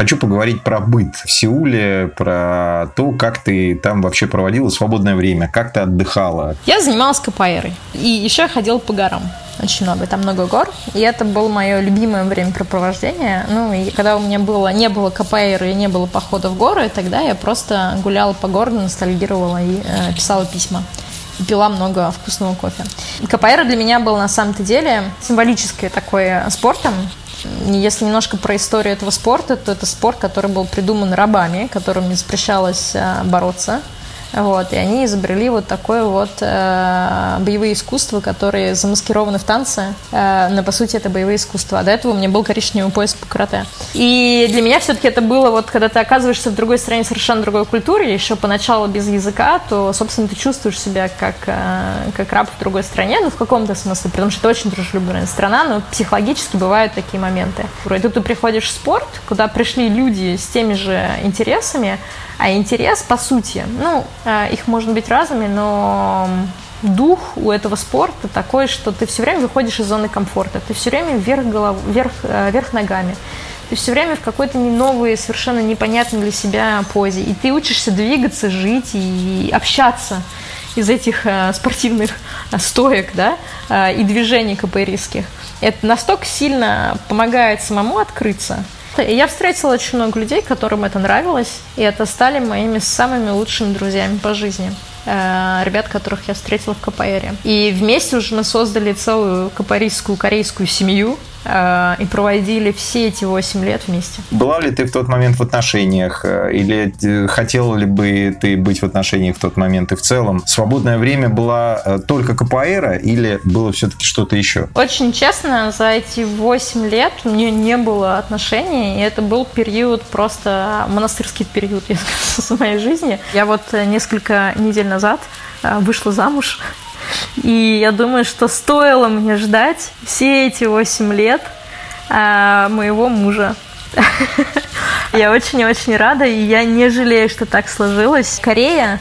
Хочу поговорить про быт в Сеуле, про то, как ты там вообще проводила свободное время, как ты отдыхала. Я занималась капоэйрой. И еще я ходила по горам очень много, там много гор, и это было мое любимое времяпрепровождение. Ну, и когда у меня было, не было КПР и не было похода в горы, тогда я просто гуляла по городу, ностальгировала и э, писала письма. Пила много вкусного кофе. КПР для меня был на самом-то деле символическим такой спортом, если немножко про историю этого спорта, то это спорт, который был придуман рабами, которым не запрещалось э, бороться. Вот, и они изобрели вот такое вот э, боевые искусства, которые замаскированы в танце, э, но по сути это боевые искусства. А до этого у меня был коричневый пояс по карате. И для меня все-таки это было вот, когда ты оказываешься в другой стране, совершенно другой культуре, еще поначалу без языка, то, собственно, ты чувствуешь себя как, э, как раб в другой стране, ну, в каком-то смысле, потому что это очень дружелюбная страна, но психологически бывают такие моменты. И тут ты приходишь в спорт, куда пришли люди с теми же интересами, а интерес, по сути, ну, э, их может быть разными, но дух у этого спорта такой, что ты все время выходишь из зоны комфорта, ты все время вверх, голов... вверх, э, вверх ногами, ты все время в какой-то новой, совершенно непонятной для себя позе, и ты учишься двигаться, жить и общаться из этих э, спортивных стоек, да, и движений КПРистских. Это настолько сильно помогает самому открыться, я встретила очень много людей, которым это нравилось, и это стали моими самыми лучшими друзьями по жизни э, ребят, которых я встретила в КПРе. И вместе уже мы создали целую капарийскую корейскую семью, и проводили все эти 8 лет вместе. Была ли ты в тот момент в отношениях? Э, или э, хотела ли бы ты быть в отношениях в тот момент и в целом? Свободное время была только КПР или было все-таки что-то еще? Очень честно, за эти 8 лет у меня не было отношений, и это был период просто монастырский период, я скажу, в моей жизни. Я вот несколько недель назад вышла замуж и я думаю, что стоило мне ждать все эти 8 лет а, моего мужа. Я очень-очень рада, и я не жалею, что так сложилось. Корея,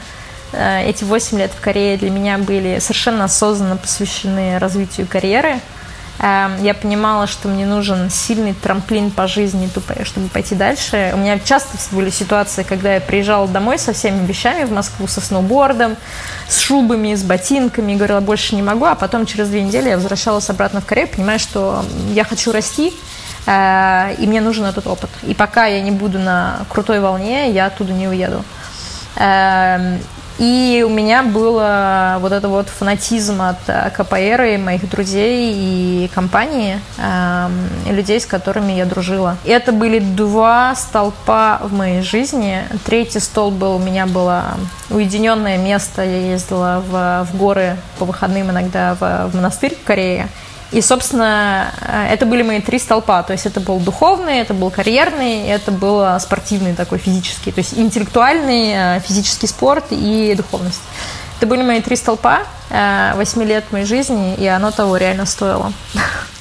э, эти 8 лет в Корее для меня были совершенно осознанно посвящены развитию карьеры – я понимала, что мне нужен сильный трамплин по жизни, чтобы пойти дальше. У меня часто были ситуации, когда я приезжала домой со всеми вещами в Москву, со сноубордом, с шубами, с ботинками, говорила, больше не могу, а потом через две недели я возвращалась обратно в Корею, понимая, что я хочу расти, э, и мне нужен этот опыт. И пока я не буду на крутой волне, я оттуда не уеду. Эм, и у меня был вот это вот фанатизм от э, КПР и моих друзей и компании, и людей, с которыми я дружила. И это были два столпа в моей жизни. Третий столб был, у меня было уединенное место. Я ездила в, в горы по выходным иногда в, в монастырь в Корее. И, собственно, э, это были мои три столпа. То есть это был духовный, это был карьерный, это был спортивный такой физический. То есть интеллектуальный, э, физический спорт и духовность. Это были мои три столпа, э, восьми лет моей жизни, и оно того реально стоило.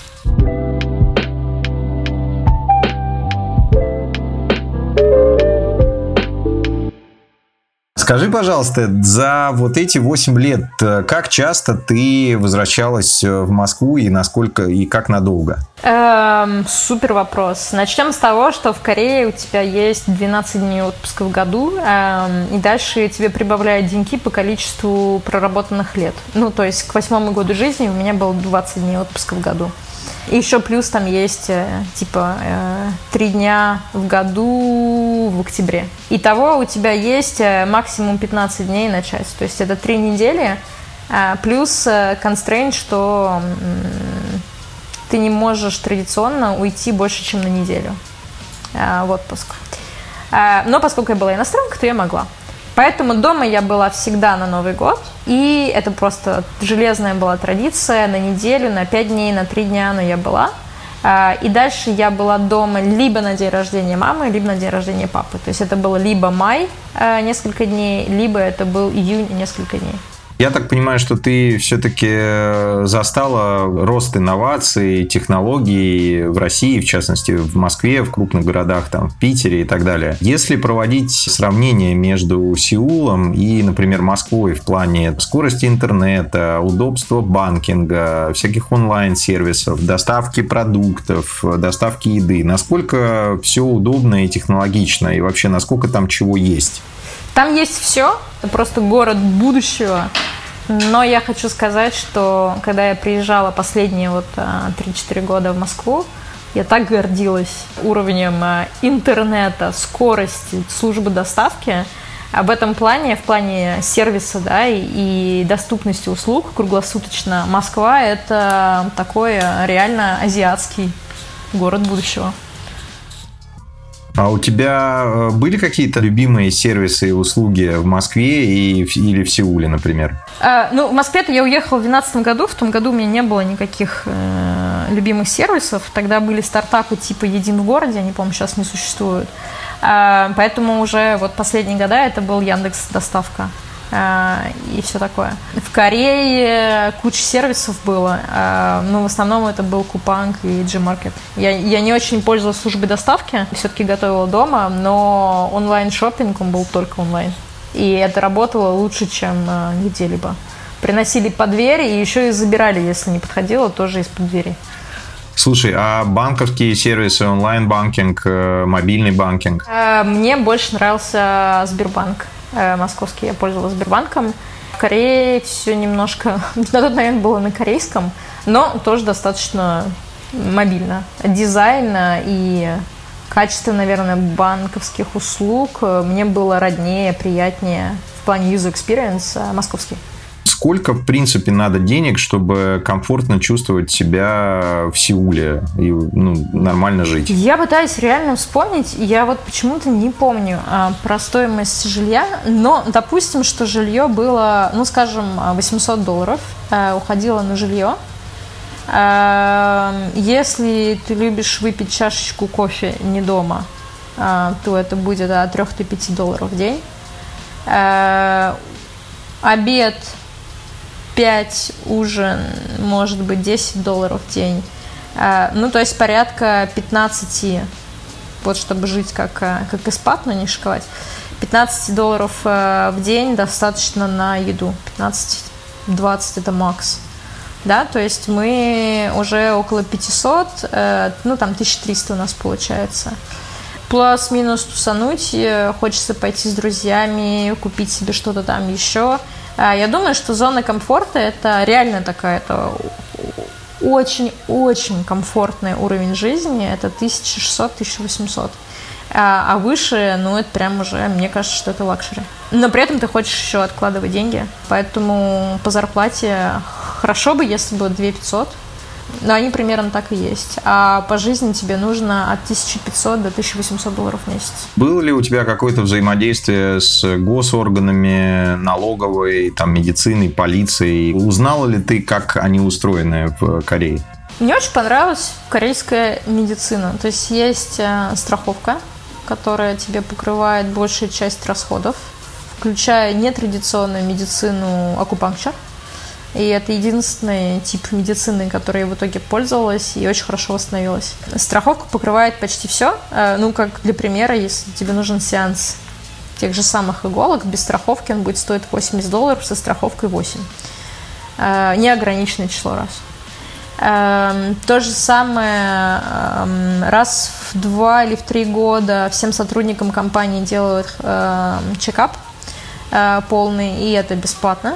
Скажи, пожалуйста, за вот эти 8 лет, э, как часто ты возвращалась э, в Москву и насколько и как надолго? Эм, супер вопрос. Начнем с того, что в Корее у тебя есть 12 дней отпуска в году, эм, и дальше тебе прибавляют деньги по количеству проработанных лет. Ну, то есть к восьмому году жизни у меня было 20 дней отпуска в году. И еще плюс там есть э, типа э, три дня в году в октябре. Итого у тебя есть э, максимум 15 дней на часть. То есть это три недели плюс констрейн, что ты не можешь традиционно уйти больше, чем на неделю в отпуск. Но поскольку я была иностранка, то я могла. Поэтому дома я была всегда на Новый год. И это просто железная была традиция. На неделю, на пять дней, на три дня, но я была. А, и дальше я была дома либо на день рождения мамы, либо на день рождения папы. То есть это было либо май а, несколько дней, либо это был июнь несколько дней. Я так понимаю, что ты все-таки застала рост инноваций, технологий в России, в частности, в Москве, в крупных городах, там, в Питере и так далее. Если проводить сравнение между Сеулом и, например, Москвой в плане скорости интернета, удобства банкинга, всяких онлайн-сервисов, доставки продуктов, доставки еды, насколько все удобно и технологично, и вообще насколько там чего есть? Там есть все, это просто город будущего. Но я хочу сказать, что когда я приезжала последние вот 3-4 а, года в Москву, я так гордилась уровнем а, интернета, скорости, службы доставки. Об этом плане, в плане сервиса да, и, доступности услуг круглосуточно, Москва – это такой реально азиатский город будущего. А у тебя э, были какие-то любимые сервисы и услуги в Москве и, или в Сеуле, например? А, ну, в Москве-то я уехала в 2012 году. В том году у меня не было никаких э, любимых сервисов. Тогда были стартапы типа «Един в городе», они, по-моему, сейчас не существуют. А, поэтому уже вот последние года это был Яндекс Доставка. А, и все такое. В Корее куча сервисов было, а, но в основном это был Купанг и Gmarket. Я, я не очень пользовалась службой доставки, все-таки готовила дома, но онлайн-шоппинг, он был только онлайн. И это работало лучше, чем а, где-либо. Приносили по двери и еще и забирали, если не подходило, тоже из-под двери. Слушай, а банковские сервисы, онлайн-банкинг, э, мобильный банкинг? Мне больше нравился Сбербанк. Э, московский, я пользовалась Сбербанком. В Корее все немножко, на тот момент было на корейском, но тоже достаточно мобильно. Дизайн и качество, наверное, банковских услуг мне было роднее, приятнее в плане user experience э, московский сколько, в принципе, надо денег, чтобы комфортно чувствовать себя в Сеуле и ну, нормально жить? Я пытаюсь реально вспомнить. Я вот почему-то не помню а, про стоимость жилья, но допустим, что жилье было, ну, скажем, 800 долларов а, уходило на жилье. А, если ты любишь выпить чашечку кофе не дома, а, то это будет от 3 до 5 долларов в день. Обед 5 ужин, может быть, 10 долларов в день. А, ну, то есть порядка 15, вот чтобы жить как, а, как испат, но не шиковать. 15 долларов а, в день достаточно на еду. 15-20 это макс. Да, то есть мы уже около 500, э, ну там 1300 у нас получается. Плюс-минус тусануть, э, хочется пойти с друзьями, купить себе что-то там еще – я думаю, что зона комфорта это реально такая это очень-очень комфортный уровень жизни. Это 1600-1800. А, а выше, ну, это прям уже, мне кажется, что это luxury. Но при этом ты хочешь еще откладывать деньги. Поэтому по зарплате хорошо бы, если бы 2500 но они примерно так и есть. А по жизни тебе нужно от 1500 до 1800 долларов в месяц. Было ли у тебя какое-то взаимодействие с госорганами, налоговой, там, медициной, полицией? Узнала ли ты, как они устроены в Корее? Мне очень понравилась корейская медицина. То есть есть э, страховка, которая тебе покрывает большую часть расходов, включая нетрадиционную медицину акупанкчер – и это единственный тип медицины, который я в итоге пользовалась и очень хорошо восстановилась. Страховка покрывает почти все. Э, ну, как для примера, если тебе нужен сеанс тех же самых иголок, без страховки он будет стоить 80 долларов, со страховкой 8. Э, неограниченное число раз. Эм, то же самое эм, раз в два или в три года всем сотрудникам компании делают эм, чекап э, полный, и это бесплатно.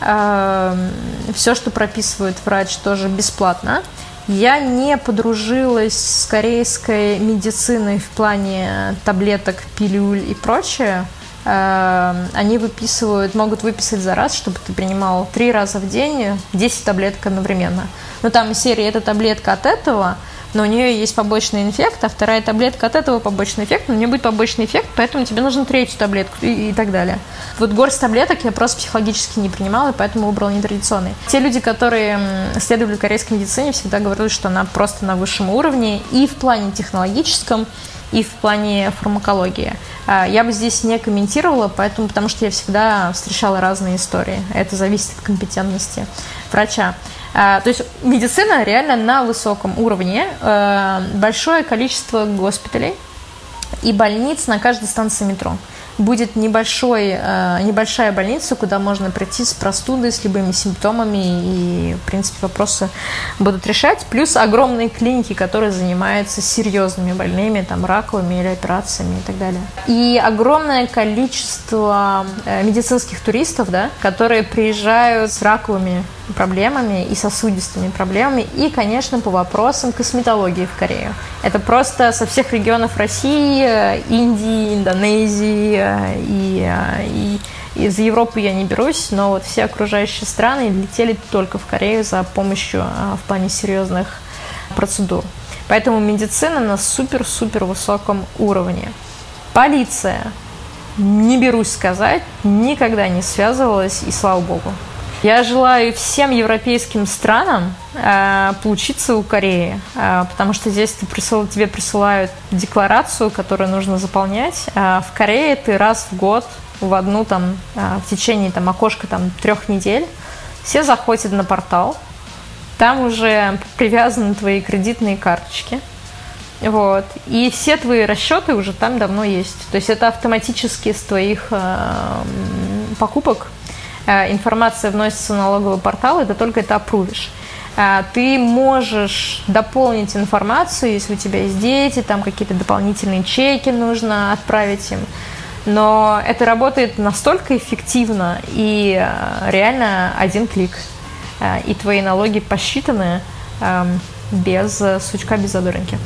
Эм, Все, что прописывает врач, тоже бесплатно. Я не подружилась с корейской медициной в плане таблеток, пилюль и прочее. Эм, они выписывают, могут выписать за раз, чтобы ты принимал три раза в день 10 таблеток одновременно. Но там из серии эта таблетка от этого, но у нее есть побочный эффект, а вторая таблетка от этого побочный эффект, но у нее будет побочный эффект, поэтому тебе нужно третью таблетку и, и так далее. Вот горсть таблеток я просто психологически не принимала, поэтому выбрала нетрадиционный. Те люди, которые следовали корейской медицине, всегда говорили, что она просто на высшем уровне и в плане технологическом, и в плане фармакологии. А, я бы здесь не комментировала, поэтому, потому что я всегда встречала разные истории. Это зависит от компетентности врача. А, то есть медицина реально на высоком уровне. А, большое количество госпиталей и больниц на каждой станции метро будет небольшой, э, небольшая больница, куда можно прийти с простудой, с любыми симптомами, и, в принципе, вопросы будут решать. Плюс огромные клиники, которые занимаются серьезными больными, там, раковыми или операциями и так далее. И огромное количество э, медицинских туристов, да, которые приезжают с раковыми проблемами и сосудистыми проблемами, и, конечно, по вопросам косметологии в Корею. Это просто со всех регионов России, Индии, Индонезии и, и из Европы я не берусь, но вот все окружающие страны летели только в Корею за помощью в плане серьезных процедур. Поэтому медицина на супер-супер высоком уровне. Полиция, не берусь сказать, никогда не связывалась, и слава богу. Я желаю всем европейским странам э, поучиться у Кореи, э, потому что здесь ты присыл, тебе присылают декларацию, которую нужно заполнять. Э, в Корее ты раз в год в одну там э, в течение там окошка там трех недель все заходят на портал, там уже привязаны твои кредитные карточки. Вот. И все твои расчеты уже там давно есть. То есть это автоматически с твоих э, покупок информация вносится в налоговый портал, и ты только это опрувишь. Э, ты можешь дополнить информацию, если у тебя есть дети, там какие-то дополнительные чеки нужно отправить им. Но это работает настолько эффективно и э, реально один клик. И твои налоги посчитаны эм, без сучка, без задоринки.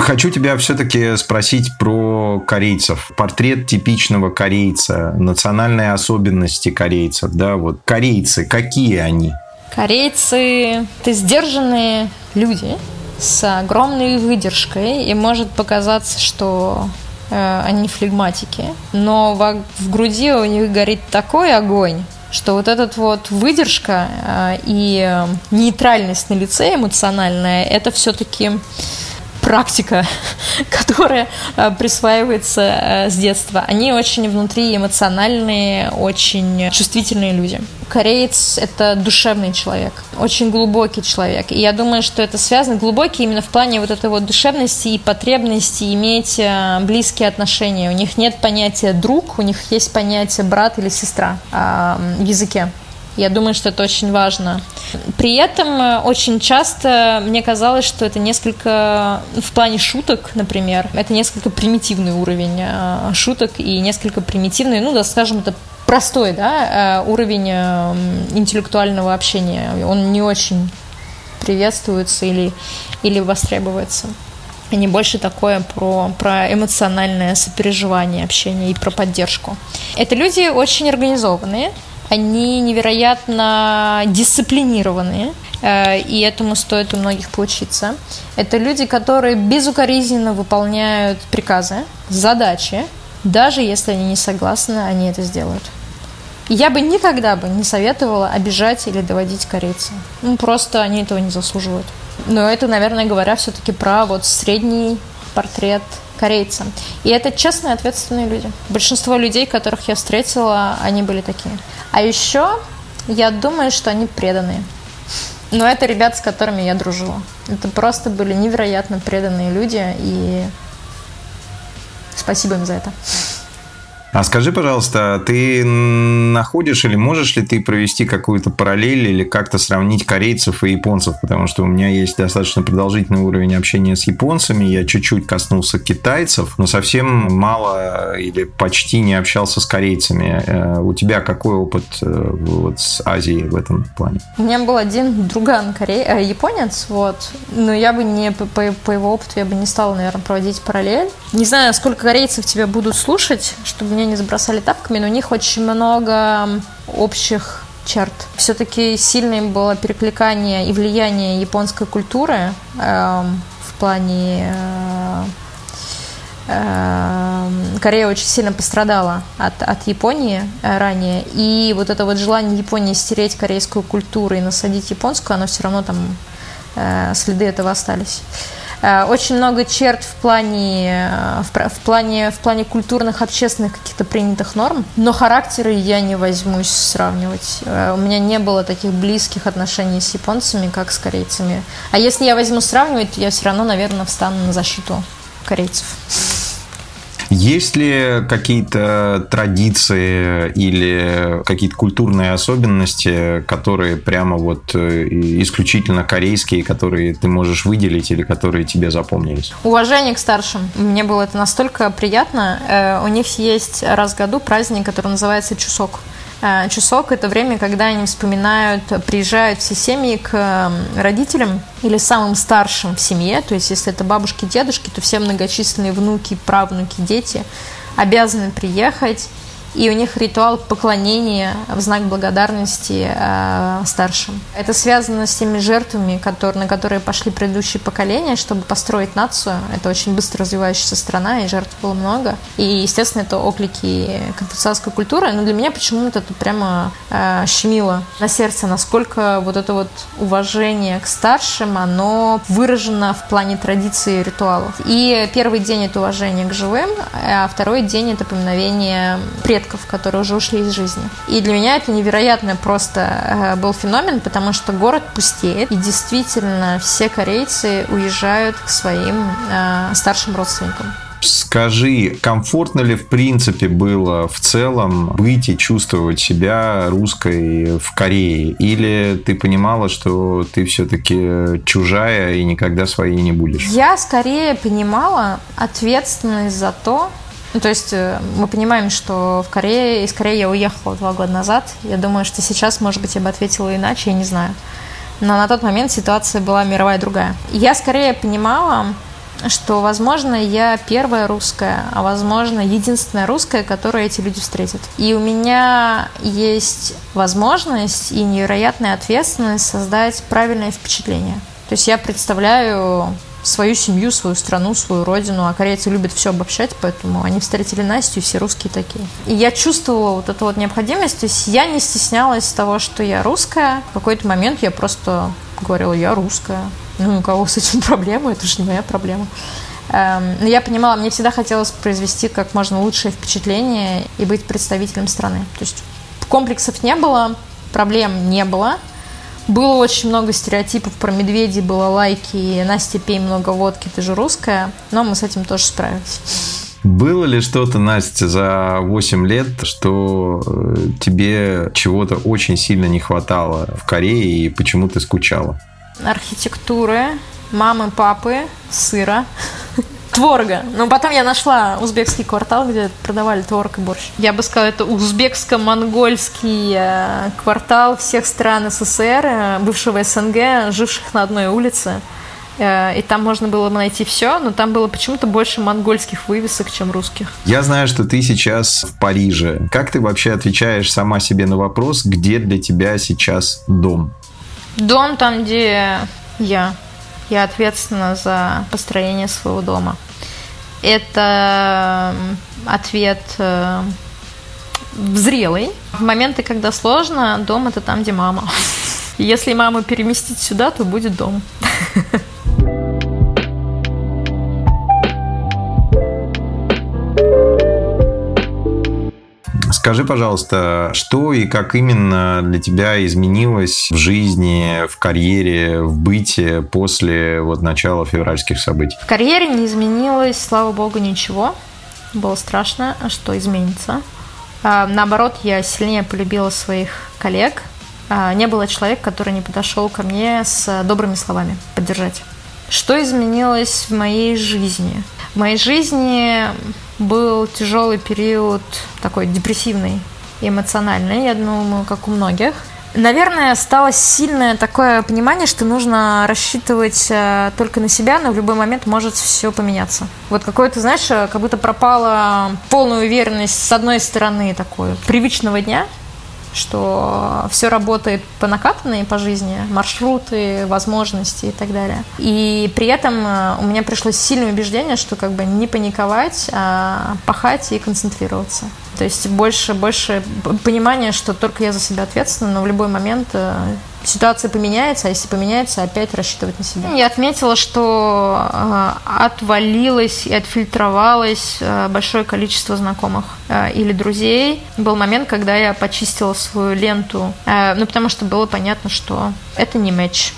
Хочу тебя все-таки спросить про корейцев. Портрет типичного корейца, национальные особенности корейцев, да, вот корейцы, какие они? Корейцы – это сдержанные люди с огромной выдержкой, и может показаться, что э, они флегматики, но в, в груди у них горит такой огонь, что вот этот вот выдержка э, и нейтральность на лице эмоциональная, это все-таки практика, которая э, присваивается э, с детства. Они очень внутри эмоциональные, очень чувствительные люди. Кореец – это душевный человек, очень глубокий человек. И я думаю, что это связано глубокий именно в плане вот этой вот душевности и потребности иметь э, близкие отношения. У них нет понятия «друг», у них есть понятие «брат» или «сестра» в языке. Я думаю, что это очень важно. При этом э, очень часто мне казалось, что это несколько, в плане шуток, например, это несколько примитивный уровень э, шуток и несколько примитивный, ну, да, скажем, это простой, да, э, уровень интеллектуального общения. Он не очень приветствуется или, или востребуется. Они больше такое про, про эмоциональное сопереживание, общение и про поддержку. Это люди очень организованные, они невероятно дисциплинированные, э, и этому стоит у многих поучиться. Это люди, которые безукоризненно выполняют приказы, задачи, даже если они не согласны, они это сделают. я бы никогда бы не советовала обижать или доводить корейца. Ну, просто они этого не заслуживают. Но это, наверное, говоря все-таки про вот средний портрет корейца. И это честные, ответственные люди. Большинство людей, которых я встретила, они были такие. А еще я думаю, что они преданные. Но это ребята, с которыми я дружила. Это просто были невероятно преданные люди, и спасибо им за это. А скажи, пожалуйста, ты находишь или можешь ли ты провести какую-то параллель или как-то сравнить корейцев и японцев? Потому что у меня есть достаточно продолжительный уровень общения с японцами. Я чуть-чуть коснулся китайцев, но совсем мало или почти не общался с корейцами. Э, у тебя какой опыт э, вот с Азией в этом плане? У меня был один друган корей... э, японец, вот, но я бы не по, по его опыту я бы не стала, наверное, проводить параллель. Не знаю, сколько корейцев тебя будут слушать, чтобы меня не забросали тапками, но у них очень много общих черт. Все-таки сильным было перекликание и влияние японской культуры э, в плане э, Эм, Корея очень сильно пострадала от, от Японии э, ранее, и вот это вот желание Японии стереть корейскую культуру и насадить японскую, оно все равно там, э, следы этого остались. Э, очень много черт в плане, в, в, плане, в плане культурных, общественных каких-то принятых норм, но характеры я не возьмусь сравнивать. У меня не было таких близких отношений с японцами, как с корейцами. А если я возьму сравнивать, то я все равно, наверное, встану на защиту корейцев. Есть ли какие-то традиции или какие-то культурные особенности, которые прямо вот э, исключительно корейские, которые ты можешь выделить или которые тебе запомнились? Уважение к старшим. Мне было это настолько приятно. Э, у них есть раз в году праздник, который называется Чусок. Э, часок – это время, когда они вспоминают, приезжают все семьи к родителям или самым старшим в семье, то есть если это бабушки, дедушки, то все многочисленные внуки, правнуки, дети обязаны приехать и у них ритуал поклонения в знак благодарности э, старшим. Это связано с теми жертвами, на которые пошли предыдущие поколения, чтобы построить нацию. Это очень быстро развивающаяся страна, и жертв было много. И, естественно, это оклики конфуцианской культуры, но для меня почему-то это прямо э, щемило на сердце, насколько вот это вот уважение к старшим, оно выражено в плане традиции ритуалов. И первый день это уважение к живым, а второй день это поминовение предков предков, которые уже ушли из жизни. И для меня это невероятно просто э, был феномен, потому что город пустеет, и действительно все корейцы уезжают к своим э, старшим родственникам. Скажи, комфортно ли в принципе было в целом быть и чувствовать себя русской в Корее? Или ты понимала, что ты все-таки чужая и никогда своей не будешь? Я скорее понимала ответственность за то, ну, то есть э, мы понимаем, что в Корее, из Кореи я уехала два года назад. Я думаю, что сейчас, может быть, я бы ответила иначе, я не знаю. Но на тот момент ситуация была мировая другая. Я скорее понимала, что, возможно, я первая русская, а, возможно, единственная русская, которую эти люди встретят. И у меня есть возможность и невероятная ответственность создать правильное впечатление. То есть я представляю свою семью, свою страну, свою родину. А корейцы любят все обобщать, поэтому они встретили Настю, и все русские такие. И я чувствовала вот эту вот необходимость. То есть я не стеснялась того, что я русская. В какой-то момент я просто говорила, я русская. Ну, у кого с этим проблема, это же не моя проблема. Эм, но я понимала, мне всегда хотелось произвести как можно лучшее впечатление и быть представителем страны. То есть комплексов не было, проблем не было. Было очень много стереотипов про медведей, было лайки, Настя, пей много водки, ты же русская, но мы с этим тоже справились. Было ли что-то, Настя, за 8 лет, что э, тебе чего-то очень сильно не хватало в Корее и почему ты скучала? Архитектуры, мамы, папы, сыра творога. Но потом я нашла узбекский квартал, где продавали творог и борщ. Я бы сказала, это узбекско-монгольский э, квартал всех стран СССР, э, бывшего СНГ, живших на одной улице. Э, и там можно было найти все, но там было почему-то больше монгольских вывесок, чем русских. Я знаю, что ты сейчас в Париже. Как ты вообще отвечаешь сама себе на вопрос, где для тебя сейчас дом? Дом там, где я. Я ответственна за построение своего дома. Это ответ э, зрелый. В моменты, когда сложно, дом это там, где мама. Если маму переместить сюда, то будет дом. Скажи, пожалуйста, что и как именно для тебя изменилось в жизни, в карьере, в быте после вот начала февральских событий? В карьере не изменилось, слава богу, ничего. Было страшно, а что изменится. А, наоборот, я сильнее полюбила своих коллег. А, не было человека, который не подошел ко мне с добрыми словами поддержать. Что изменилось в моей жизни? В моей жизни был тяжелый период, такой депрессивный, эмоциональный, я думаю, как у многих. Наверное, стало сильное такое понимание, что нужно рассчитывать э, только на себя, но в любой момент может все поменяться. Вот какое-то, знаешь, э, как будто пропала полная уверенность с одной стороны такой привычного дня, что все работает по накатанной по жизни, маршруты, возможности и так далее. И при этом э, у меня пришло сильное убеждение, что как бы не паниковать, а пахать и концентрироваться. То есть больше, больше понимания, что только я за себя ответственна, но в любой момент э, ситуация поменяется, а если поменяется, опять рассчитывать на себя. Я отметила, что э, отвалилось и отфильтровалось э, большое количество знакомых или друзей. Был момент, когда я почистила свою ленту, ну потому что было понятно, что это не матч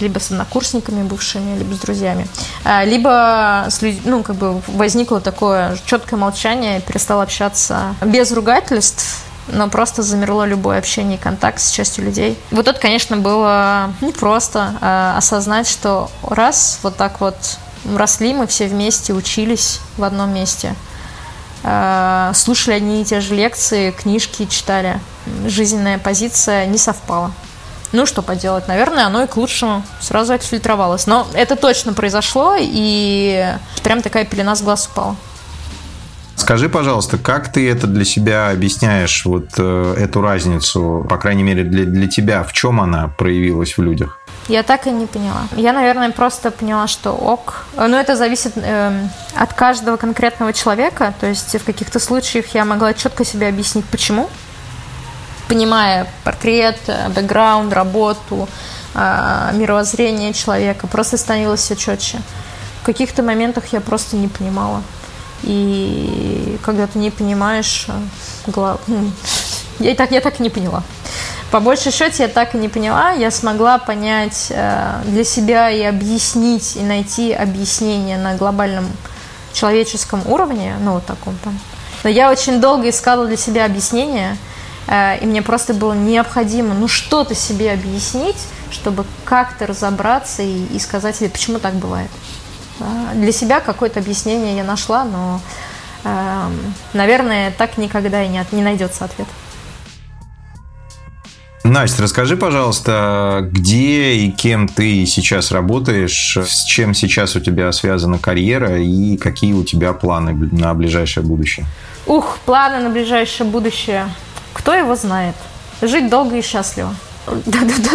либо с однокурсниками бывшими, либо с друзьями. А, либо с людь... ну, как бы возникло такое четкое молчание, перестал общаться без ругательств, но просто замерло любое общение и контакт с частью людей. Вот это, конечно, было непросто а, осознать, что раз вот так вот росли мы все вместе, учились в одном месте, а, слушали одни и те же лекции, книжки читали. Жизненная позиция не совпала. Ну, что поделать, наверное, оно и к лучшему сразу отфильтровалось. Но это точно произошло, и прям такая пелена с глаз упала. Скажи, пожалуйста, как ты это для себя объясняешь, вот э, эту разницу, по крайней мере, для, для тебя, в чем она проявилась в людях? Я так и не поняла. Я, наверное, просто поняла, что ок. Но это зависит э, от каждого конкретного человека. То есть в каких-то случаях я могла четко себе объяснить, почему понимая портрет, э, бэкграунд, работу, э, мировоззрение человека, просто становилось все четче. В каких-то моментах я просто не понимала. И когда ты не понимаешь, э, глав... Ну, я, так, я так и не поняла. По большей счете я так и не поняла. Я смогла понять для себя и объяснить, и найти объяснение на глобальном человеческом уровне, ну, вот таком там. Но я очень долго искала для себя объяснение – и мне просто было необходимо, ну, что-то себе объяснить, чтобы как-то разобраться и, и сказать себе, почему так бывает. Для себя какое-то объяснение я нашла, но, эм, наверное, так никогда и не, не найдется ответ. Настя, расскажи, пожалуйста, где и кем ты сейчас работаешь, с чем сейчас у тебя связана карьера и какие у тебя планы на ближайшее будущее? Ух, планы на ближайшее будущее. Кто его знает? Жить долго и счастливо.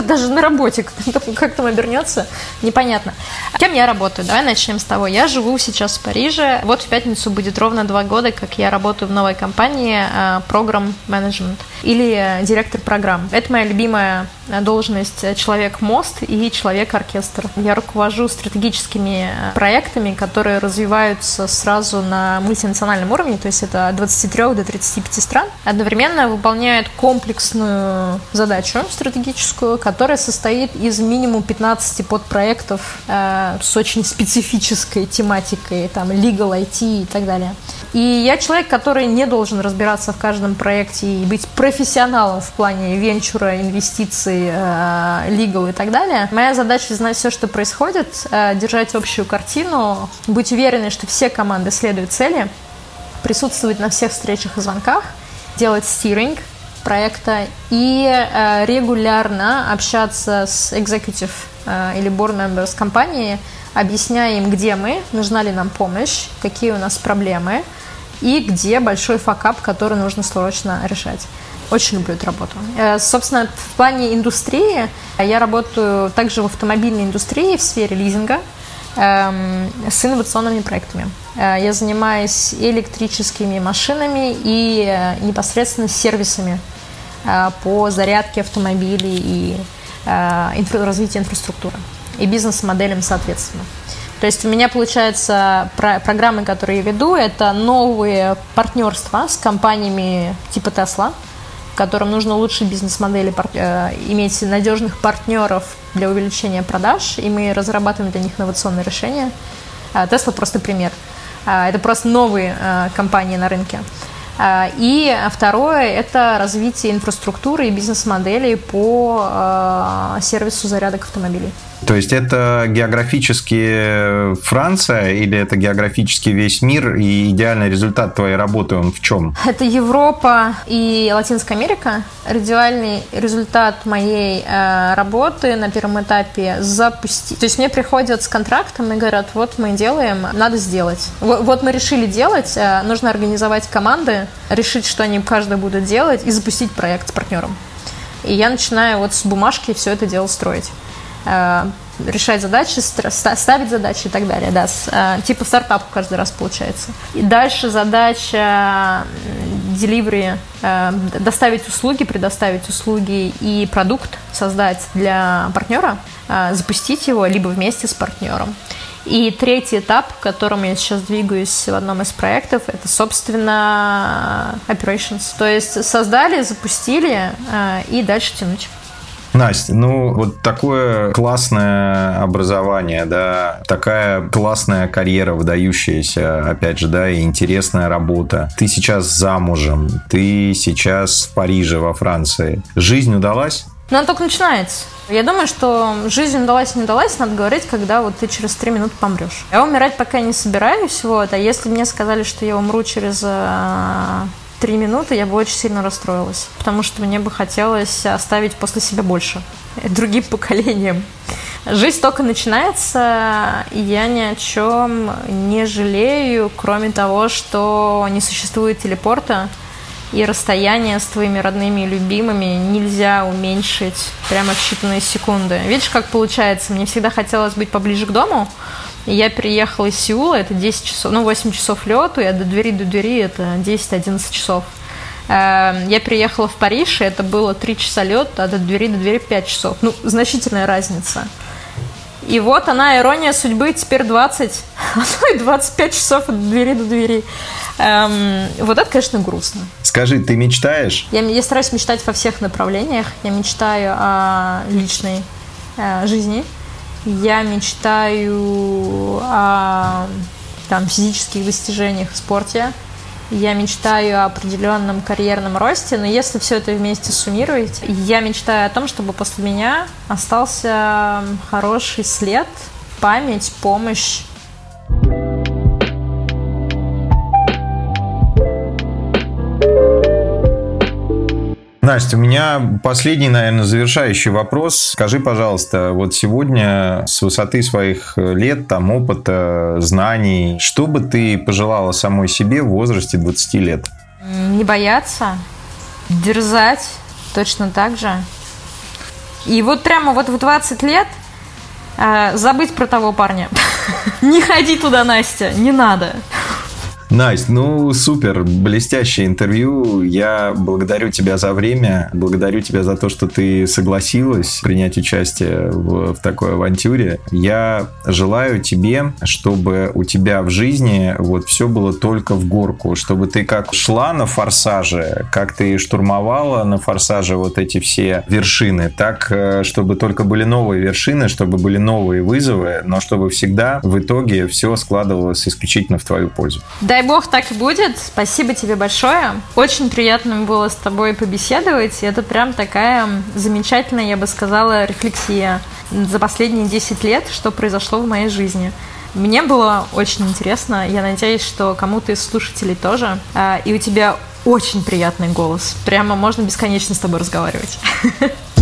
Даже на работе как там обернется, непонятно. Кем я работаю? Давай начнем с того. Я живу сейчас в Париже. Вот в пятницу будет ровно два года, как я работаю в новой компании программ э, менеджмент или директор программ. Это моя любимая должность человек-мост и человек-оркестр. Я руковожу стратегическими проектами, которые развиваются сразу на мультинациональном уровне, то есть это от 23 до 35 стран. Одновременно выполняют комплексную задачу стратегическую стратегическую, которая состоит из минимум 15 подпроектов э, с очень специфической тематикой, там, legal, IT и так далее. И я человек, который не должен разбираться в каждом проекте и быть профессионалом в плане венчура, инвестиций, э, legal и так далее. Моя задача знать все, что происходит, э, держать общую картину, быть уверенной, что все команды следуют цели, присутствовать на всех встречах и звонках, делать стиринг, проекта и э, регулярно общаться с executive э, или board members компании, объясняя им, где мы, нужна ли нам помощь, какие у нас проблемы и где большой факап, который нужно срочно решать. Очень люблю эту работу. Э, собственно, в плане индустрии я работаю также в автомобильной индустрии в сфере лизинга эм, с инновационными проектами. Э, я занимаюсь электрическими машинами и э, непосредственно сервисами Э, по зарядке автомобилей и э, развитию инфраструктуры и бизнес-моделям соответственно. То есть у меня, получается, про- программы, которые я веду, это новые партнерства с компаниями типа Tesla, которым нужно улучшить бизнес-модели, э, иметь надежных партнеров для увеличения продаж, и мы разрабатываем для них инновационные решения. Tesla просто пример. Это просто новые компании на рынке. А, и второе – это развитие инфраструктуры и бизнес-моделей по а, сервису зарядок автомобилей. То есть это географически Франция или это географически весь мир и идеальный результат твоей работы он в чем? Это Европа и Латинская Америка. Идеальный результат моей э, работы на первом этапе запустить. То есть мне приходят с контрактом и говорят, вот мы делаем, надо сделать. Вот, вот мы решили делать, э, нужно организовать команды, решить, что они каждый будут делать и запустить проект с партнером. И я начинаю вот с бумажки все это дело строить. Э, решать задачи, ставить задачи и так далее. Да, э, типа стартап каждый раз получается. И дальше задача delivery, э, доставить услуги, предоставить услуги и продукт создать для партнера, запустить его либо вместе с партнером. И третий этап, к которому я сейчас двигаюсь в одном из проектов, это, собственно, operations. То есть создали, запустили и дальше тянуть. Настя, ну вот такое классное образование, да, такая классная карьера, выдающаяся, опять же, да, и интересная работа. Ты сейчас замужем, ты сейчас в Париже, во Франции. Жизнь удалась? Но она только начинается. Я думаю, что жизнь удалась, не удалась, надо говорить, когда вот ты через три минуты помрешь. Я умирать пока не собираюсь, вот, а если мне сказали, что я умру через э, три минуты я бы очень сильно расстроилась, потому что мне бы хотелось оставить после себя больше другим поколениям. Жизнь только начинается, и я ни о чем не жалею, кроме того, что не существует телепорта, и расстояние с твоими родными и любимыми нельзя уменьшить прямо в считанные секунды. Видишь, как получается? Мне всегда хотелось быть поближе к дому, я переехала из Сеула, это 10 часов, ну, 8 часов лету, я до двери до двери, это 10-11 часов. Эм, я переехала в Париж, и это было 3 часа лета, а до двери до двери 5 часов. Ну, значительная разница. И вот она, ирония судьбы, теперь 20, а то и 25 часов от двери до двери. Эм, вот это, конечно, грустно. Скажи, ты мечтаешь? Я, я стараюсь мечтать во всех направлениях. Я мечтаю о личной э, жизни, я мечтаю о там, физических достижениях в спорте. Я мечтаю о определенном карьерном росте, но если все это вместе суммировать, я мечтаю о том, чтобы после меня остался хороший след, память, помощь Настя, у меня последний, наверное, завершающий вопрос. Скажи, пожалуйста, вот сегодня с высоты своих лет, там, опыта, знаний, что бы ты пожелала самой себе в возрасте 20 лет? Не бояться, дерзать точно так же. И вот прямо вот в 20 лет э, забыть про того парня. Не ходи туда, Настя, не надо. Настя, ну супер, блестящее интервью. Я благодарю тебя за время, благодарю тебя за то, что ты согласилась принять участие в, в такой авантюре. Я желаю тебе, чтобы у тебя в жизни вот все было только в горку, чтобы ты как шла на форсаже, как ты штурмовала на форсаже вот эти все вершины, так, э, чтобы только были новые вершины, чтобы были новые вызовы, но чтобы всегда в итоге все складывалось исключительно в твою пользу. Дай бог так и будет. Спасибо тебе большое. Очень приятно было с тобой побеседовать. Это прям такая замечательная, я бы сказала, рефлексия за последние 10 лет, что произошло в моей жизни. Мне было очень интересно. Я надеюсь, что кому-то из слушателей тоже. А, и у тебя очень приятный голос. Прямо можно бесконечно с тобой разговаривать.